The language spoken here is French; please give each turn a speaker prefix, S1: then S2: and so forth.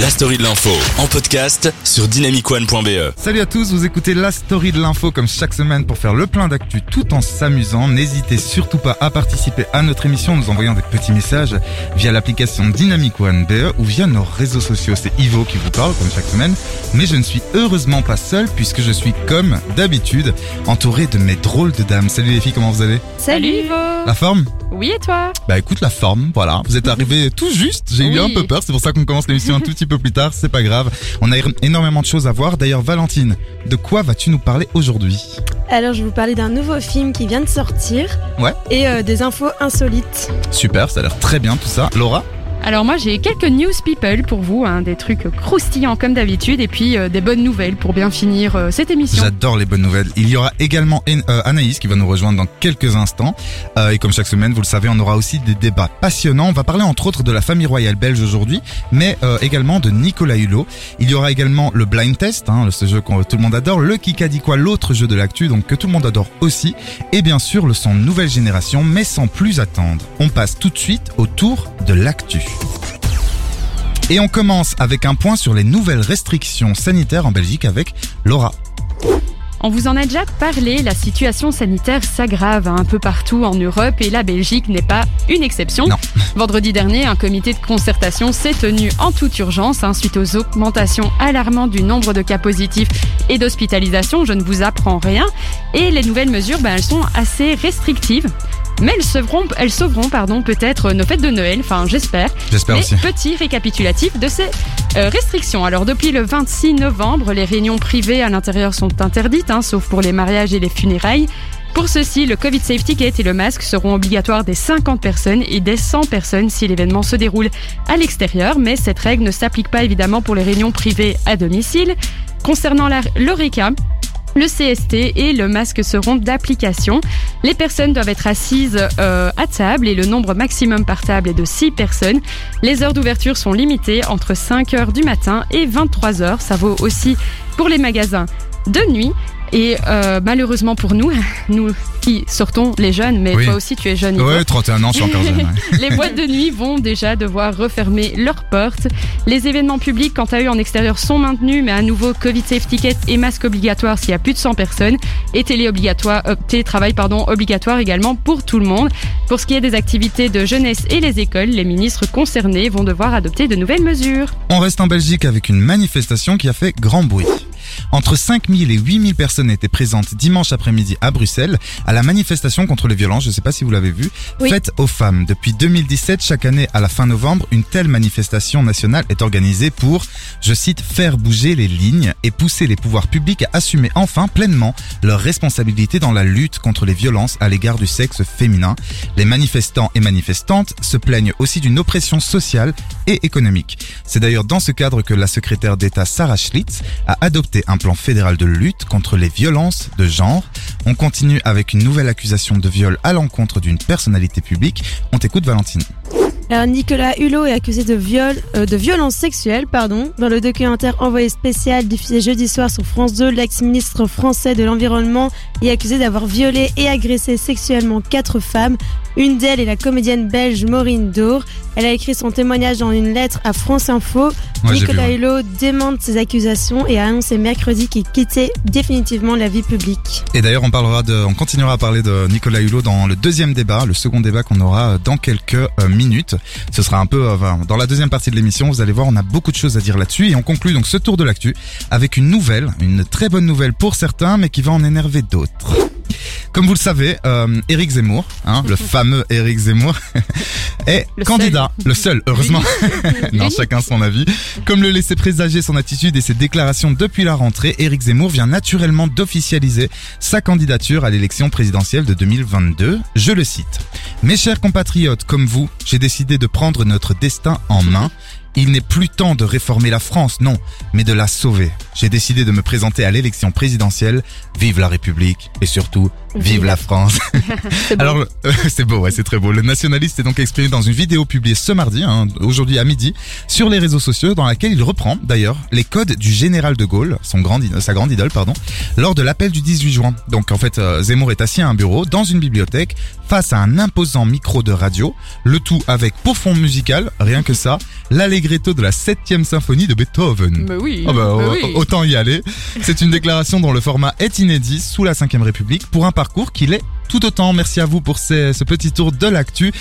S1: La story de l'info en podcast sur dynamicone.be.
S2: Salut à tous, vous écoutez la story de l'info comme chaque semaine pour faire le plein d'actu tout en s'amusant. N'hésitez surtout pas à participer à notre émission en nous envoyant des petits messages via l'application Dynamic One BE ou via nos réseaux sociaux. C'est Ivo qui vous parle comme chaque semaine, mais je ne suis heureusement pas seul puisque je suis comme d'habitude entouré de mes drôles de dames. Salut les filles, comment vous allez?
S3: Salut Ivo
S2: La forme
S3: Oui et toi
S2: Bah écoute la forme, voilà. Vous êtes arrivés tout juste, j'ai eu un peu peur, c'est pour ça qu'on commence l'émission un tout petit peu plus tard, c'est pas grave. On a énormément de choses à voir. D'ailleurs Valentine, de quoi vas-tu nous parler aujourd'hui?
S4: Alors, je vais vous parler d'un nouveau film qui vient de sortir.
S2: Ouais.
S4: Et euh, des infos insolites.
S2: Super, ça a l'air très bien tout ça. Laura?
S3: Alors moi j'ai quelques news people pour vous, hein, des trucs croustillants comme d'habitude et puis euh, des bonnes nouvelles pour bien finir euh, cette émission.
S2: J'adore les bonnes nouvelles. Il y aura également En- euh, Anaïs qui va nous rejoindre dans quelques instants. Euh, et comme chaque semaine, vous le savez, on aura aussi des débats passionnants. On va parler entre autres de la famille royale belge aujourd'hui, mais euh, également de Nicolas Hulot. Il y aura également le blind test, hein, ce jeu que tout le monde adore, le Kikadi quoi, l'autre jeu de l'actu, donc que tout le monde adore aussi, et bien sûr le son nouvelle génération, mais sans plus attendre. On passe tout de suite au tour de l'actu. Et on commence avec un point sur les nouvelles restrictions sanitaires en Belgique avec Laura.
S3: On vous en a déjà parlé, la situation sanitaire s'aggrave un peu partout en Europe et la Belgique n'est pas une exception.
S2: Non.
S3: Vendredi dernier, un comité de concertation s'est tenu en toute urgence hein, suite aux augmentations alarmantes du nombre de cas positifs et d'hospitalisation. Je ne vous apprends rien. Et les nouvelles mesures, ben, elles sont assez restrictives. Mais elles sauveront, elles sauveront pardon, peut-être nos fêtes de Noël, enfin j'espère.
S2: J'espère aussi.
S3: petit récapitulatif de ces euh, restrictions. Alors depuis le 26 novembre, les réunions privées à l'intérieur sont interdites, hein, sauf pour les mariages et les funérailles. Pour ceci, le Covid Safety Ticket et le masque seront obligatoires des 50 personnes et des 100 personnes si l'événement se déroule à l'extérieur, mais cette règle ne s'applique pas évidemment pour les réunions privées à domicile. Concernant l'ORECA, le CST et le masque seront d'application. Les personnes doivent être assises euh, à table et le nombre maximum par table est de 6 personnes. Les heures d'ouverture sont limitées entre 5 heures du matin et 23 heures. Ça vaut aussi pour les magasins de nuit. Et euh, malheureusement pour nous, nous qui sortons les jeunes, mais
S2: Oui.
S3: toi aussi tu es jeune. Yvan.
S2: Ouais, 31 ans, je suis encore jeune. ouais.
S3: Les boîtes de nuit vont déjà devoir refermer leurs portes. Les événements publics, quant à eux, en extérieur sont maintenus, mais à nouveau, Covid Safety Ticket et masque obligatoire s'il y a plus de 100 personnes. Et télé obligatoire, euh, télétravail pardon, obligatoire également pour tout le monde. Pour ce qui est des activités de jeunesse et les écoles, les ministres concernés vont devoir adopter de nouvelles mesures.
S2: On reste en Belgique avec une manifestation qui a fait grand bruit. Entre 5000 et 8000 personnes étaient présentes dimanche après-midi à Bruxelles à la manifestation contre les violences, je ne sais pas si vous l'avez vu,
S4: Oui.
S2: faite aux femmes. Depuis 2017, chaque année à la fin novembre, une telle manifestation nationale est organisée pour, je cite, faire bouger les lignes et pousser les pouvoirs publics à assumer enfin pleinement leurs responsabilités dans la lutte contre les violences à l'égard du sexe féminin. Les manifestants et manifestantes se plaignent aussi d'une oppression sociale et économique. C'est d'ailleurs dans ce cadre que la secrétaire d'État Sarah Schlitz a adopté un plan fédéral de lutte contre les violences de genre. On continue avec une nouvelle accusation de viol à l'encontre d'une personnalité publique. On t'écoute Valentine.
S4: Alors, Nicolas Hulot est accusé de viol, euh, de violence sexuelle, pardon. Dans le documentaire envoyé spécial diffusé jeudi soir sur France 2, l'ex-ministre français de l'Environnement est accusé d'avoir violé et agressé sexuellement quatre femmes. Une d'elles est la comédienne belge Maureen Dour. Elle a écrit son témoignage dans une lettre à France Info.
S2: Ouais, j'ai vu,
S4: Nicolas
S2: ouais.
S4: Hulot démente ces accusations et a annoncé mercredi qu'il quittait définitivement la vie publique.
S2: Et d'ailleurs, on parlera de, on continuera à parler de Nicolas Hulot dans le deuxième débat, le second débat qu'on aura euh, dans quelques euh, minutes. Ce sera un peu euh, dans la deuxième partie de l'émission. Vous allez voir, on a beaucoup de choses à dire là-dessus et on conclut donc ce tour de l'actu avec une nouvelle, une très bonne nouvelle pour certains, mais qui va en énerver d'autres. Comme vous le savez, euh, Éric Zemmour, hein, le fameux Éric Zemmour, est
S3: Le
S2: candidat, le seul, heureusement. non,
S3: L'unique.
S2: chacun son avis. Comme le laissait présager son attitude et ses déclarations depuis la rentrée, Éric Zemmour vient naturellement d'officialiser sa candidature à l'élection présidentielle de 2022. Je le cite. Mes chers compatriotes comme vous, j'ai décidé de prendre notre destin en main. Il n'est plus temps de réformer la France, non, mais de la sauver. J'ai décidé de me présenter à l'élection présidentielle. Vive la République et surtout, Vive la France. Alors, le- c'est beau, ouais, c'est très beau. Le nationaliste est donc exprimé dans une vidéo publiée ce mardi, hein, aujourd'hui à midi, sur les réseaux sociaux, dans laquelle il reprend d'ailleurs les codes du général de Gaulle, son grand, sa grande idole, pardon, lors de l'appel du 18 juin. Donc en fait, euh, Zemmour est assis à un bureau dans une bibliothèque face à un imposant micro de radio, le tout avec pour fond musical, rien que ça, l'allegretto de la 7 symphonie de Beethoven.
S3: Mais oui.
S2: Oh bah,
S3: mais
S2: au-
S3: oui.
S2: Autant y aller. C'est une déclaration dont le format est inédit sous la 5ème République pour un parcours qu'il est tout autant. Merci à vous pour ce petit tour de l'actu.